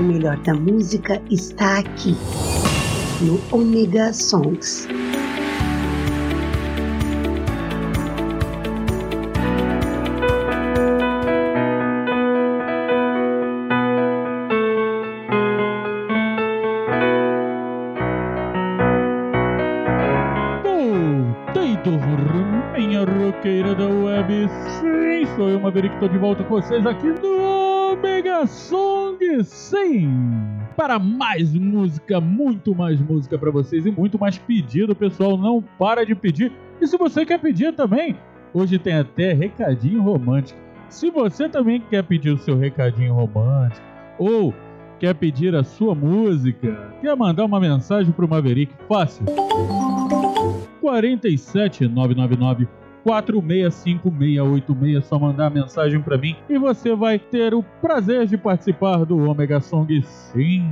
O melhor da música está aqui, no Omega Songs. Maverick, estou de volta com vocês aqui no Mega 100 para mais música, muito mais música para vocês e muito mais pedido, pessoal. Não para de pedir. E se você quer pedir também, hoje tem até recadinho romântico. Se você também quer pedir o seu recadinho romântico ou quer pedir a sua música, quer mandar uma mensagem para o Maverick, fácil. 47999 4656686, só mandar mensagem para mim e você vai ter o prazer de participar do Omega Song sim.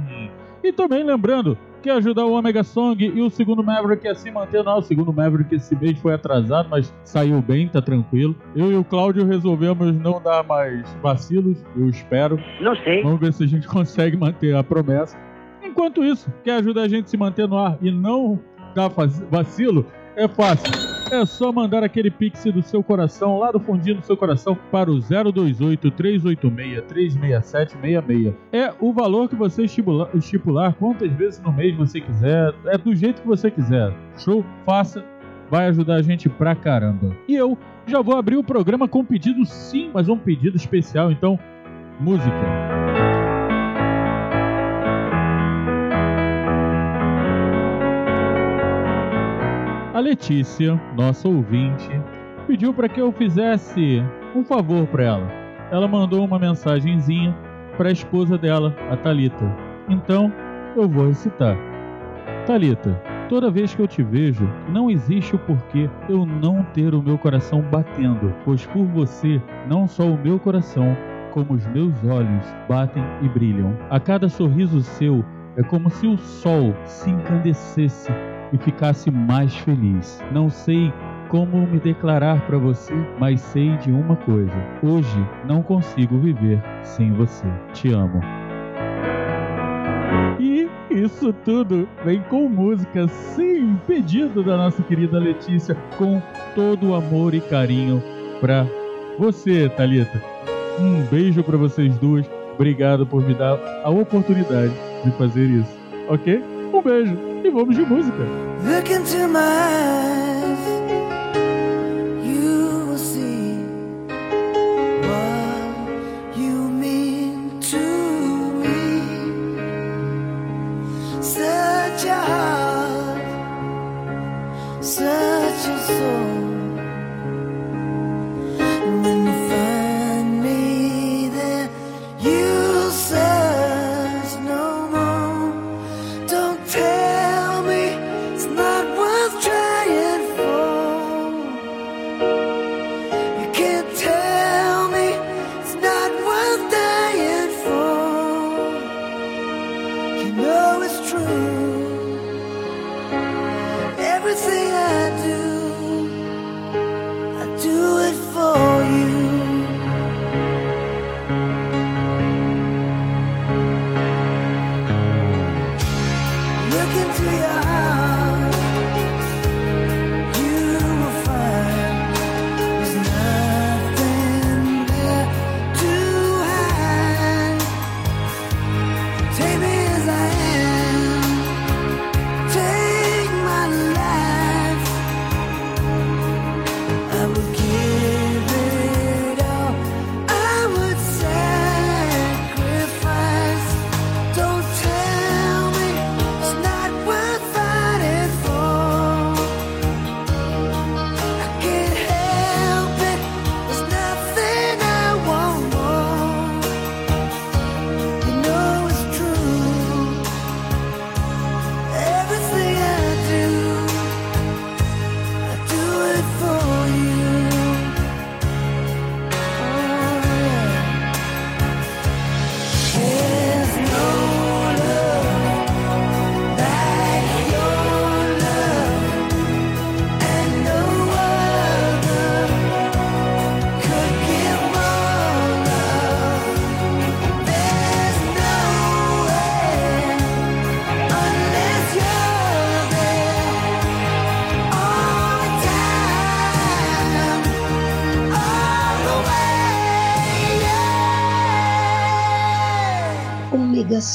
E também lembrando que ajudar o Omega Song e o segundo Maverick a se manter, não, o segundo Maverick esse mês foi atrasado, mas saiu bem, tá tranquilo. Eu e o Cláudio resolvemos não dar mais vacilos, eu espero. Não sei. Vamos ver se a gente consegue manter a promessa. Enquanto isso, quer ajudar a gente a se manter no ar e não dar vacilo, é fácil é só mandar aquele pix do seu coração, lá do fundinho do seu coração, para o 028 386 36766. É o valor que você estipular, estipular quantas vezes no mês você quiser, é do jeito que você quiser. Show? Faça, vai ajudar a gente pra caramba. E eu já vou abrir o programa com um pedido sim, mas um pedido especial, então, música. A Letícia, nossa ouvinte, pediu para que eu fizesse um favor para ela. Ela mandou uma mensagenzinha para a esposa dela, a Talita. Então, eu vou recitar. Talita, toda vez que eu te vejo, não existe o porquê eu não ter o meu coração batendo, pois por você, não só o meu coração, como os meus olhos batem e brilham. A cada sorriso seu é como se o sol se encandecesse e ficasse mais feliz. Não sei como me declarar para você, mas sei de uma coisa: hoje não consigo viver sem você. Te amo. E isso tudo vem com música, sim, pedido da nossa querida Letícia, com todo o amor e carinho para você, Talita. Um beijo para vocês duas. Obrigado por me dar a oportunidade de fazer isso, ok? Um beijo e vamos de música. Look into my eyes,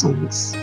Omega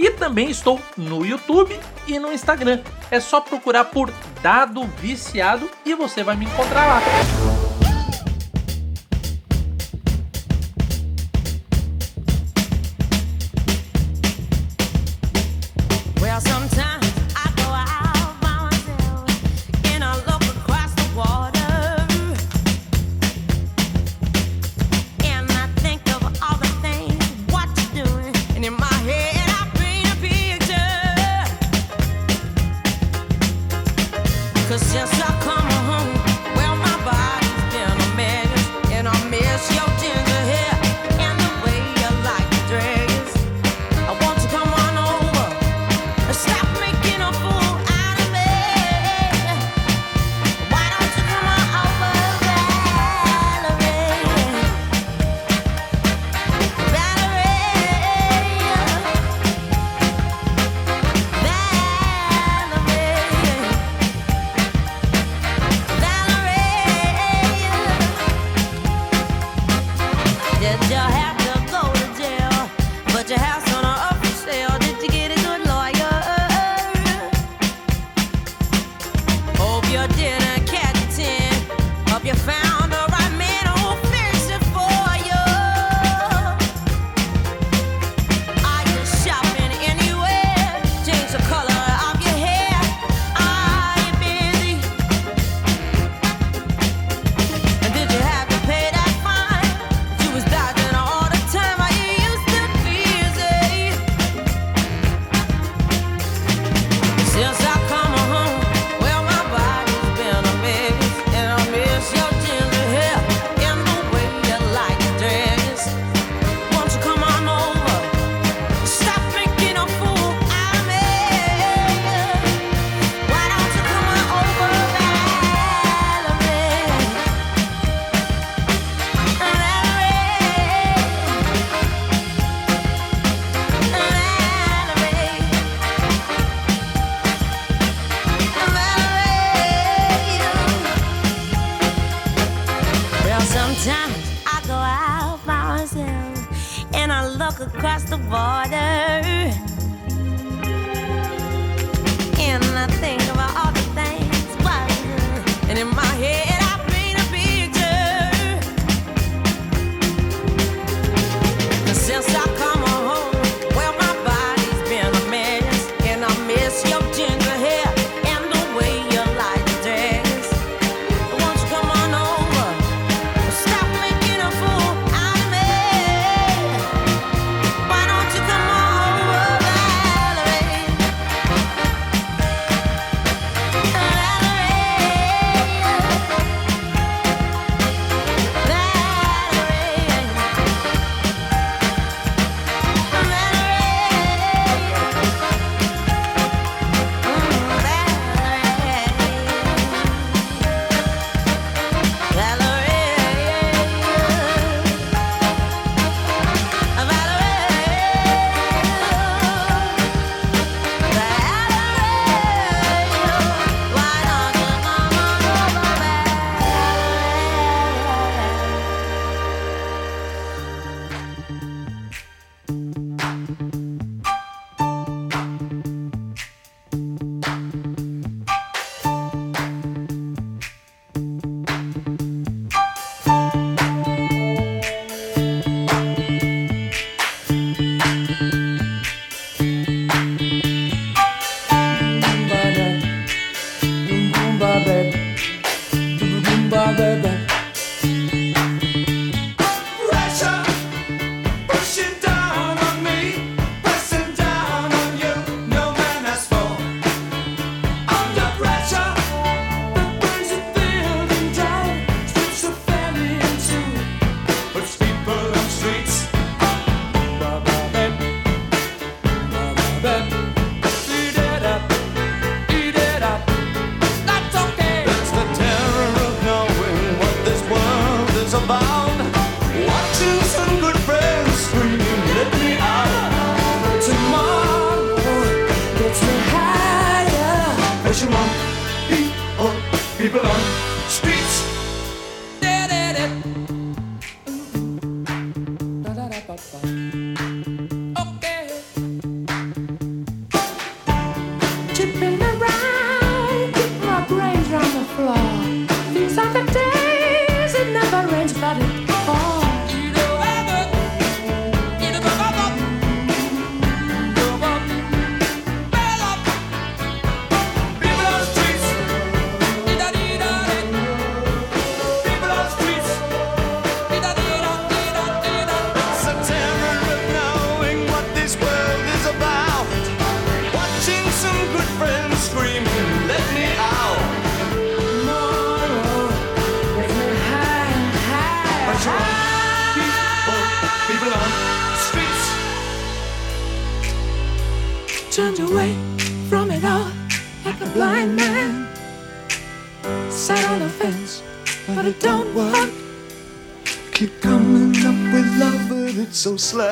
e também estou no YouTube e no Instagram. É só procurar por Dado Viciado e você vai me encontrar lá.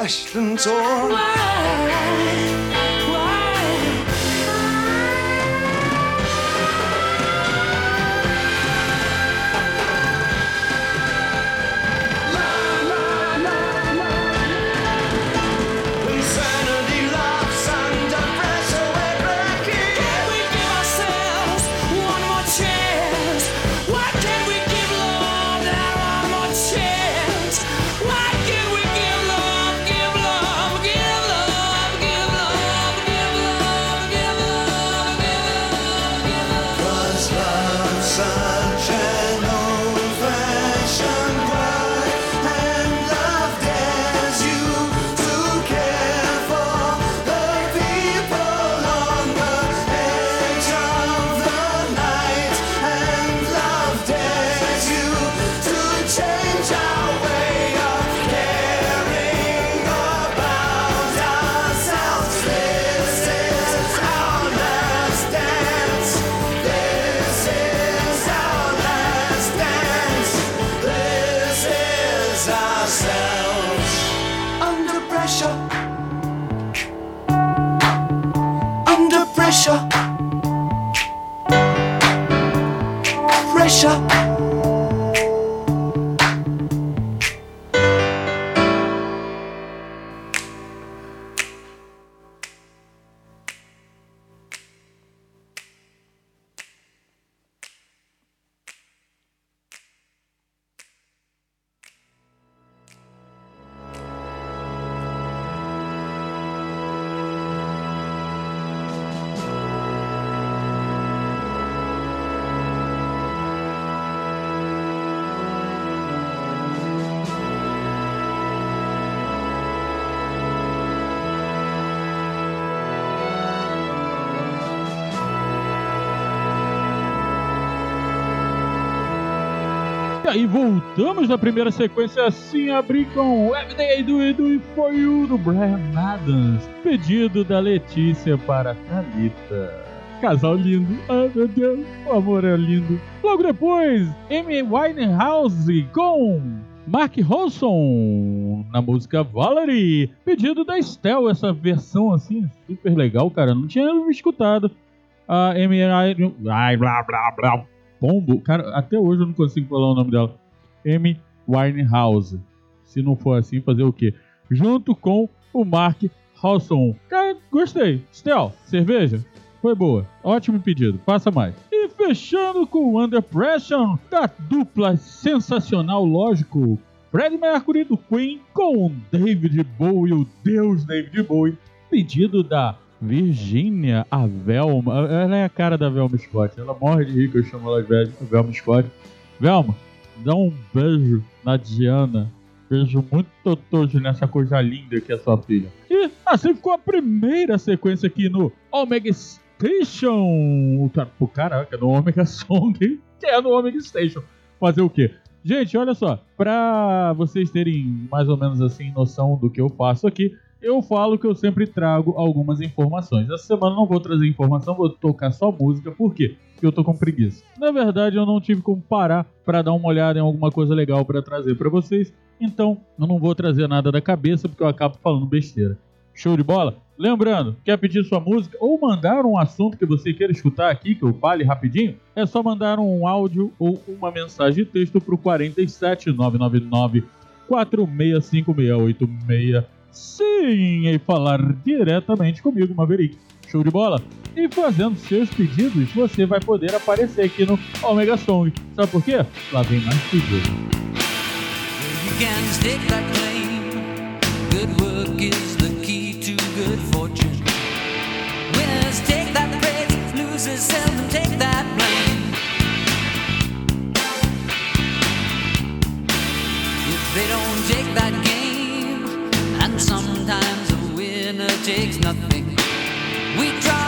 So. E aí voltamos na primeira sequência assim, abrir com Everyday Do It Do For You do Brian Adams, pedido da Letícia para Thalita. Casal lindo, ai meu Deus, o amor é lindo. Logo depois, Amy Winehouse com Mark Ronson na música Valerie, pedido da Estel, essa versão assim, super legal, cara, não tinha escutado. A Amy, ai, blá blá blá, Pombo, cara, até hoje eu não consigo falar o nome dela. Amy Winehouse. Se não for assim, fazer o quê? Junto com o Mark Ronson. Cara, gostei. Stel, cerveja? Foi boa. Ótimo pedido. Faça mais. E fechando com o Under Pressure da dupla sensacional, lógico, Fred Mercury do Queen com David Bowie, o deus David Bowie. Pedido da Virgínia, a Velma. Ela é a cara da Velma Scott. Ela morre de que eu chamo ela de Velma Scott. Velma, dá um beijo na Diana. Beijo muito totoso nessa coisa linda que é sua filha. E assim ficou a primeira sequência aqui no Omega Station. Pô, caraca, no Omega Song, que é no Omega Station. Fazer o quê? Gente, olha só, pra vocês terem mais ou menos assim noção do que eu faço aqui, eu falo que eu sempre trago algumas informações. Essa semana não vou trazer informação, vou tocar só música, por quê? Porque eu tô com preguiça. Na verdade, eu não tive como parar para dar uma olhada em alguma coisa legal para trazer para vocês, então eu não vou trazer nada da cabeça porque eu acabo falando besteira. Show de bola? Lembrando, quer pedir sua música ou mandar um assunto que você queira escutar aqui, que eu fale rapidinho? É só mandar um áudio ou uma mensagem de texto pro 47999 465686 Sim, e falar diretamente comigo, Maverick. Show de bola? E fazendo seus pedidos, você vai poder aparecer aqui no Omega Song. Sabe por quê? Lá vem mais pedidos. You can stake that dinner takes nothing. We try.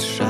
Shine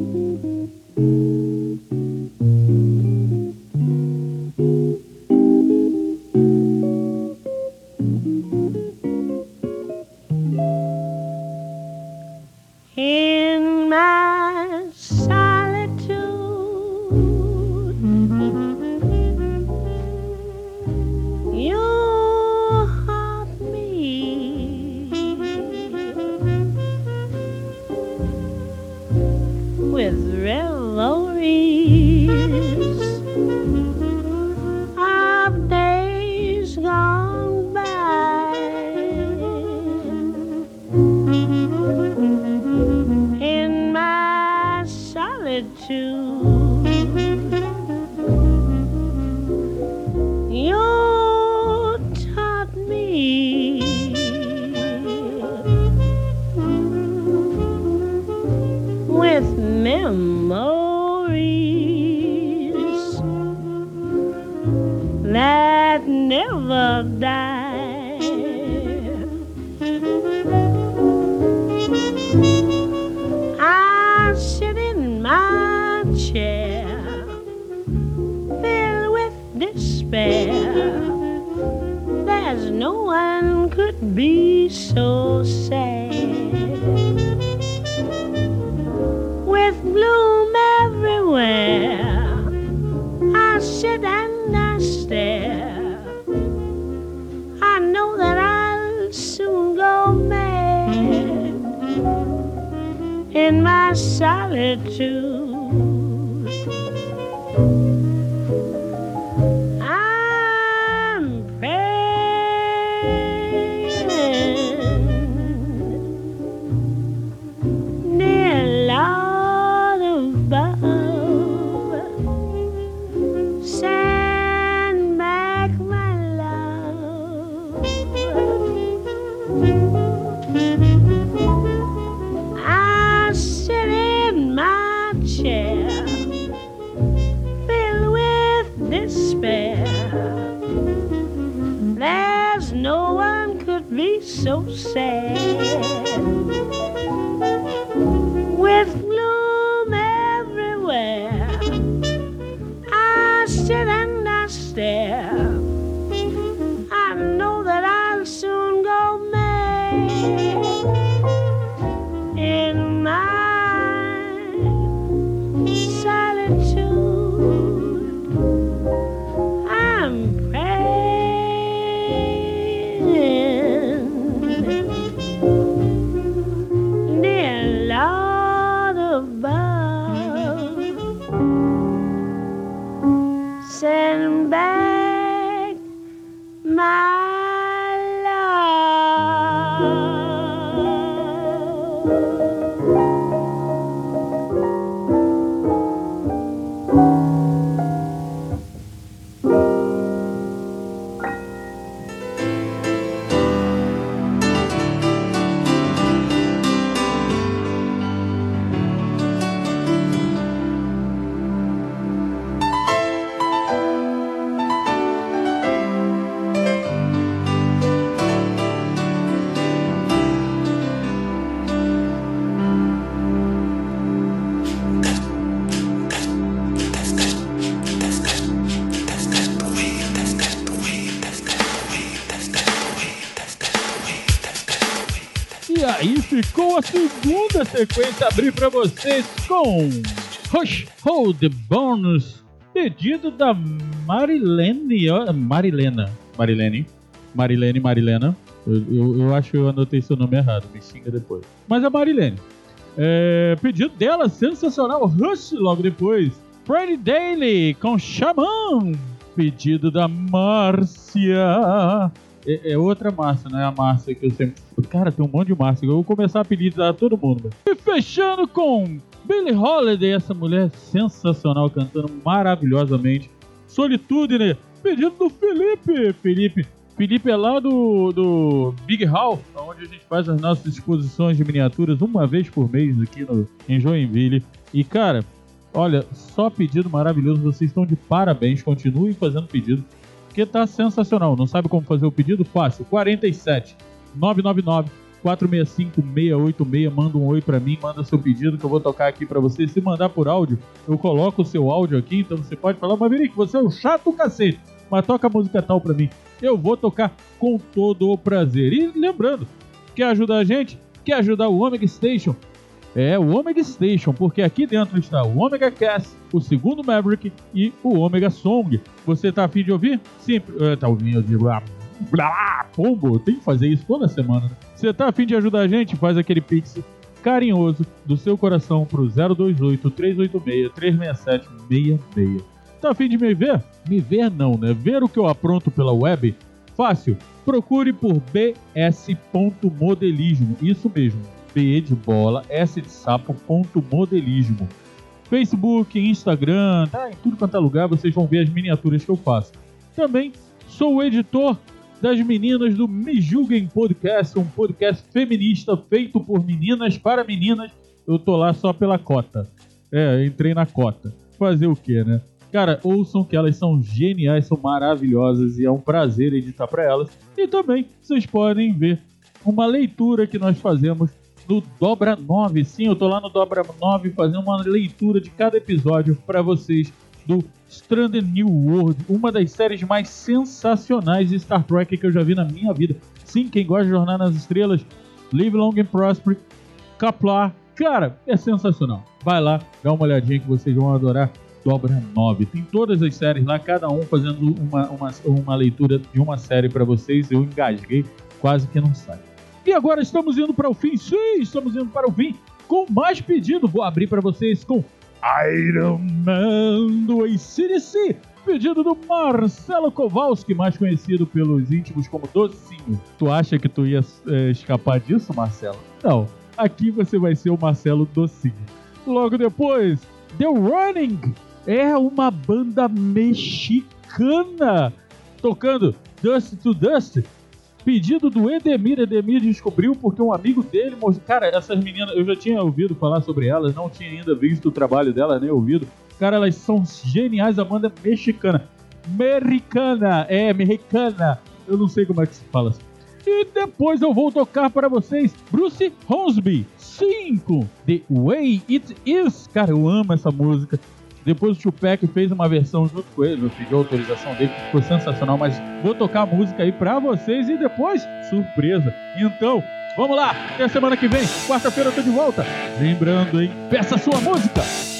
Yeah. Sequência, abrir para vocês com Rush Hold Bonus, pedido da Marilene. Marilena. Marilene. Marilene, Marilena. Eu, eu, eu acho que eu anotei seu nome errado, me xinga depois. Mas é Marilene. É, pedido dela, sensacional. Rush logo depois. Freddy Daily com Xamã. Pedido da Márcia. É, é outra Márcia, não é a Márcia que eu sempre. Cara, tem um monte de Márcia. Eu vou começar a apelidar todo mundo. E fechando com Billie Holiday, essa mulher sensacional, cantando maravilhosamente. Solitude, né? Pedido do Felipe. Felipe. Felipe é lá do, do Big Hall, onde a gente faz as nossas exposições de miniaturas uma vez por mês aqui no, em Joinville. E cara, olha, só pedido maravilhoso. Vocês estão de parabéns. Continuem fazendo pedido porque tá sensacional. Não sabe como fazer o pedido? Fácil. 47 999 465 686. Manda um oi pra mim, manda seu pedido que eu vou tocar aqui pra você. Se mandar por áudio, eu coloco o seu áudio aqui, então você pode falar, Maverick, você é um chato cacete, mas toca a música tal pra mim. Eu vou tocar com todo o prazer. E lembrando, quer ajudar a gente? Quer ajudar o Omega Station? É o Omega Station, porque aqui dentro está o Omega Cast, o segundo Maverick e o Omega Song. Você tá afim de ouvir? Sim, eh, tá ouvindo, digo, ah, blá, pombo, tem que fazer isso toda semana. né? Você tá afim de ajudar a gente? Faz aquele pix carinhoso do seu coração pro 028 386 367 66. Tá afim de me ver? Me ver não, né? Ver o que eu apronto pela web? Fácil. Procure por bs.modelismo. Isso mesmo. B de bola, S de sapo, ponto modelismo. Facebook, Instagram, tá em tudo quanto é lugar, vocês vão ver as miniaturas que eu faço. Também sou o editor das meninas do Me Julguem Podcast, um podcast feminista feito por meninas para meninas. Eu tô lá só pela cota. É, entrei na cota. Fazer o quê, né? Cara, ouçam que elas são geniais, são maravilhosas e é um prazer editar para elas. E também vocês podem ver uma leitura que nós fazemos no Dobra 9. Sim, eu tô lá no Dobra 9 fazendo uma leitura de cada episódio para vocês do Stranded New World, uma das séries mais sensacionais de Star Trek que eu já vi na minha vida. Sim, quem gosta de Jornada nas Estrelas, Live Long and Prosper, Kaplar, cara, é sensacional. Vai lá, dá uma olhadinha que vocês vão adorar. Dobra 9. Tem todas as séries lá, cada um fazendo uma, uma, uma leitura de uma série para vocês. Eu engasguei, quase que não sai. E agora estamos indo para o fim. Sim, estamos indo para o fim com mais pedido. Vou abrir para vocês com Iron Man do ACDC. Pedido do Marcelo Kowalski, mais conhecido pelos íntimos como Docinho. Tu acha que tu ia é, escapar disso, Marcelo? Não. Aqui você vai ser o Marcelo Docinho. Logo depois, The Running é uma banda mexicana tocando Dust to Dust Pedido do Edemir. Edemir descobriu porque um amigo dele mostrou. Cara, essas meninas, eu já tinha ouvido falar sobre elas, não tinha ainda visto o trabalho delas, nem ouvido. Cara, elas são geniais. A banda é mexicana. Americana, é, mexicana. Eu não sei como é que se fala. E depois eu vou tocar para vocês Bruce Hornsby 5 The Way It Is. Cara, eu amo essa música. Depois o Tupac fez uma versão junto com ele, eu pedi autorização dele, ficou sensacional, mas vou tocar a música aí pra vocês e depois, surpresa. Então, vamos lá, até semana que vem, quarta-feira eu tô de volta. Lembrando, hein, peça sua música!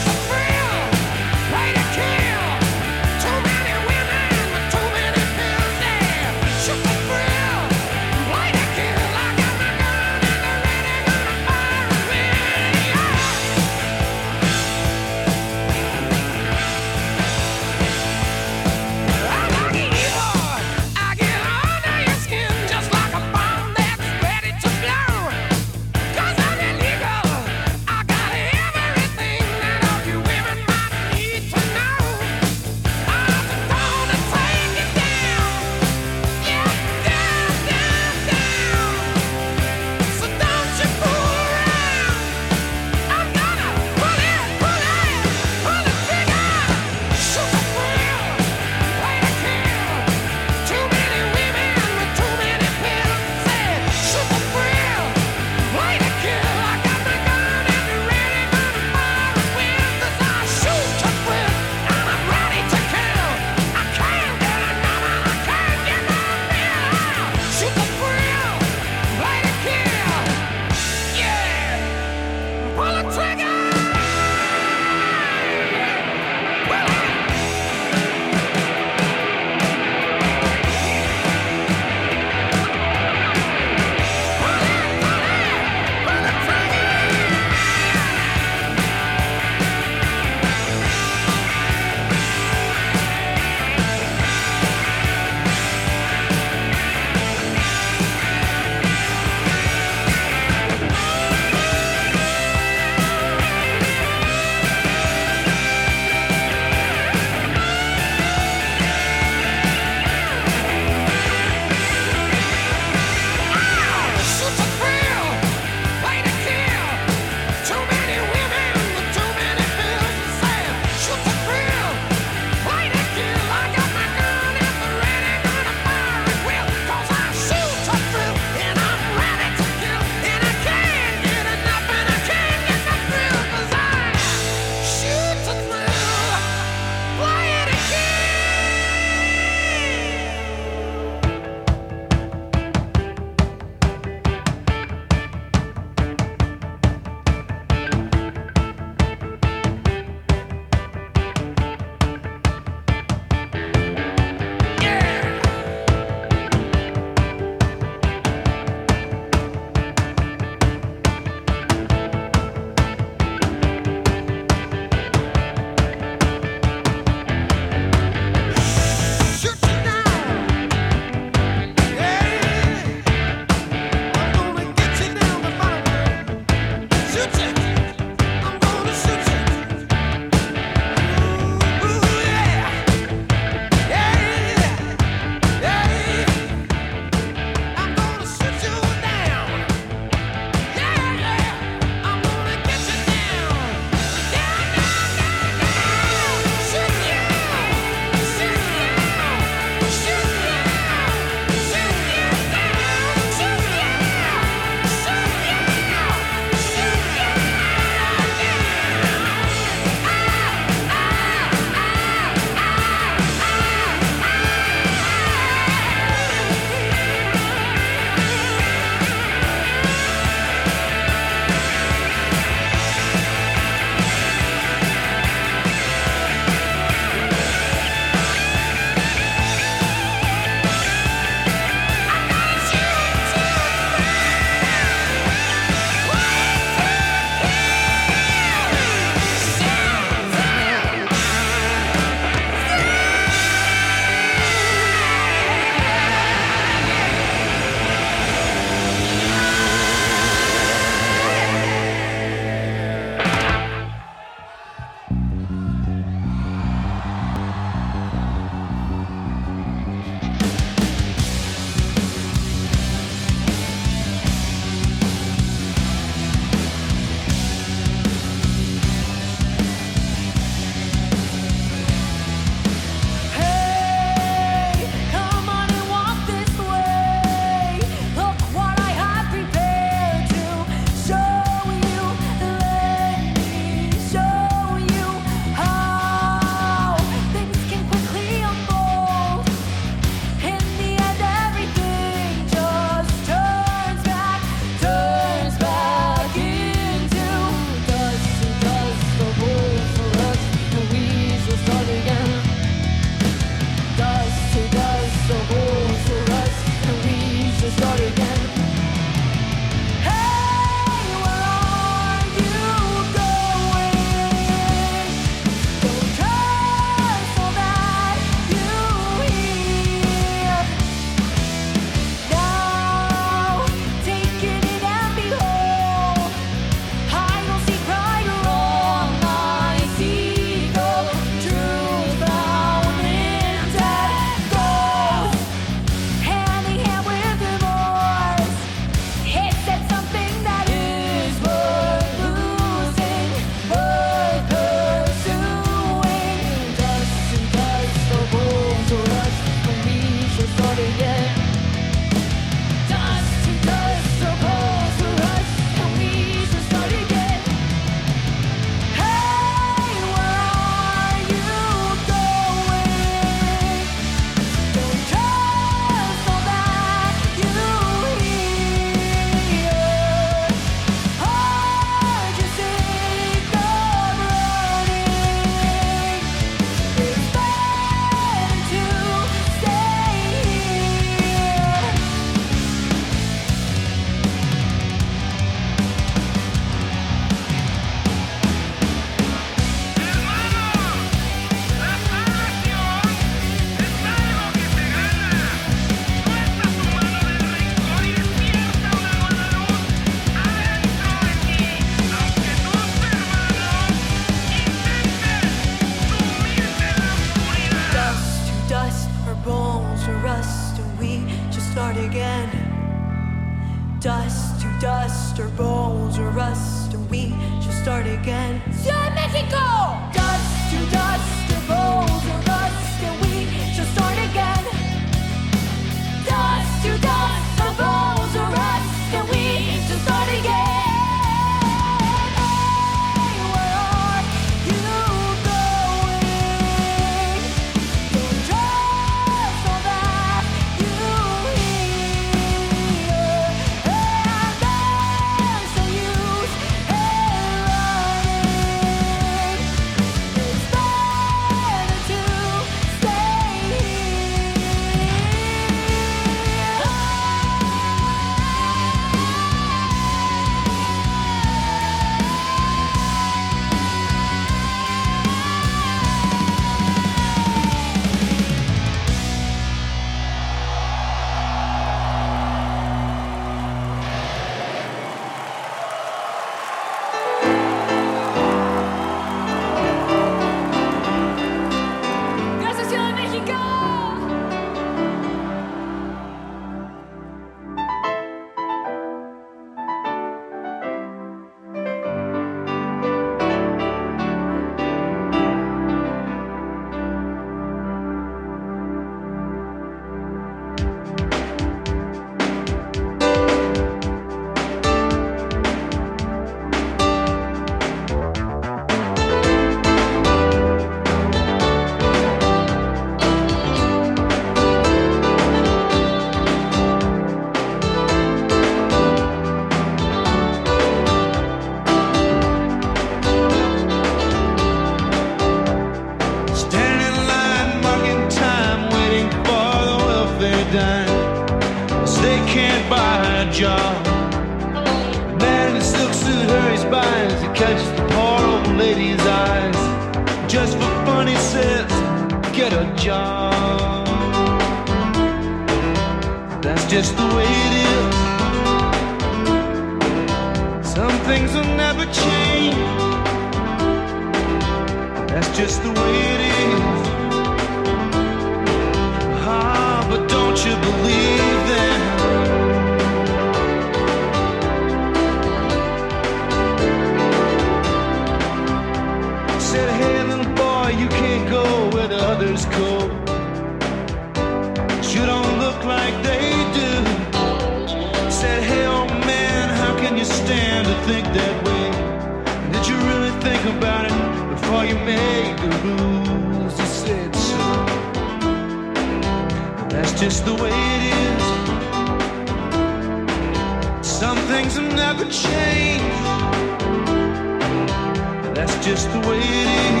Just the way it is.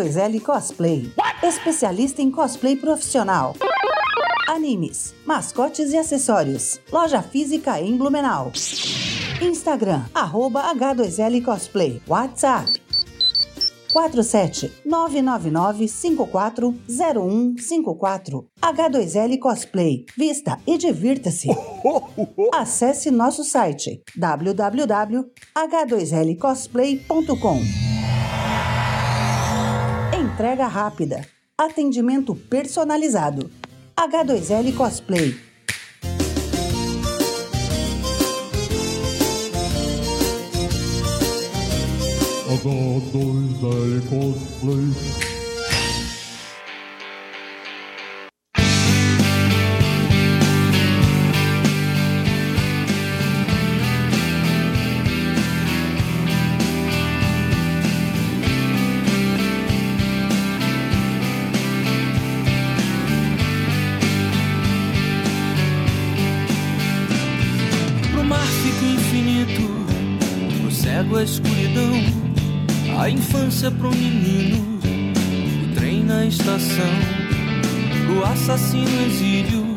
H2L Cosplay, especialista em cosplay profissional. Animes, mascotes e acessórios. Loja física em Blumenau. Instagram, arroba H2L Cosplay. WhatsApp 47 999 540154 H2L Cosplay. Vista e divirta-se. Acesse nosso site www.h2lcosplay.com entrega rápida, atendimento personalizado. H2L Cosplay. H2L Cosplay. notícia pro menino: o trem na estação, o assassino exílio.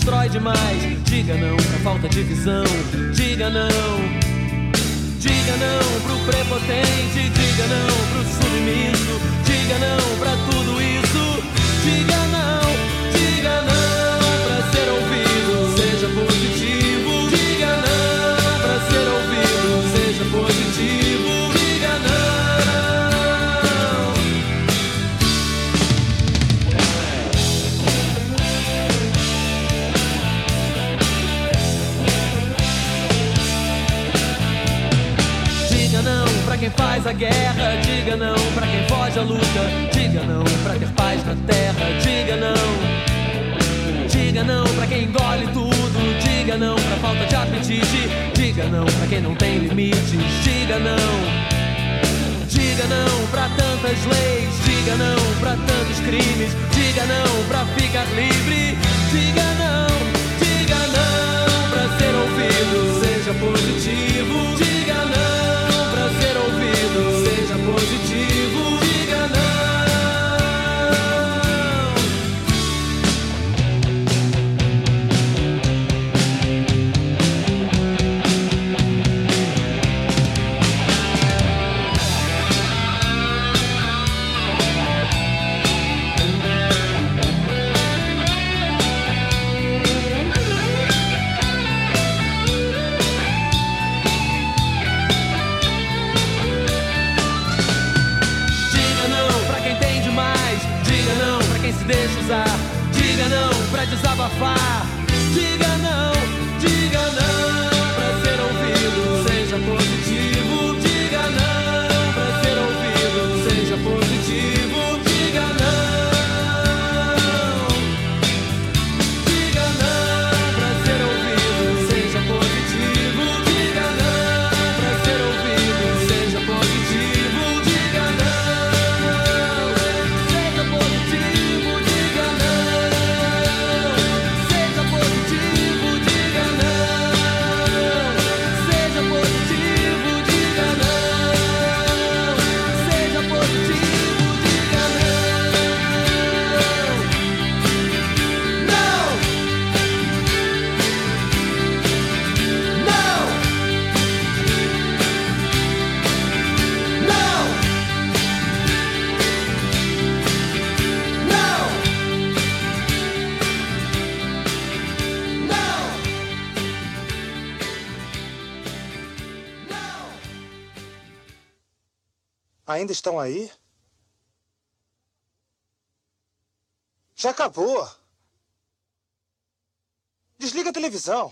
constrói demais. Diga não pra falta de visão. Diga não Ainda estão aí? Já acabou. Desliga a televisão.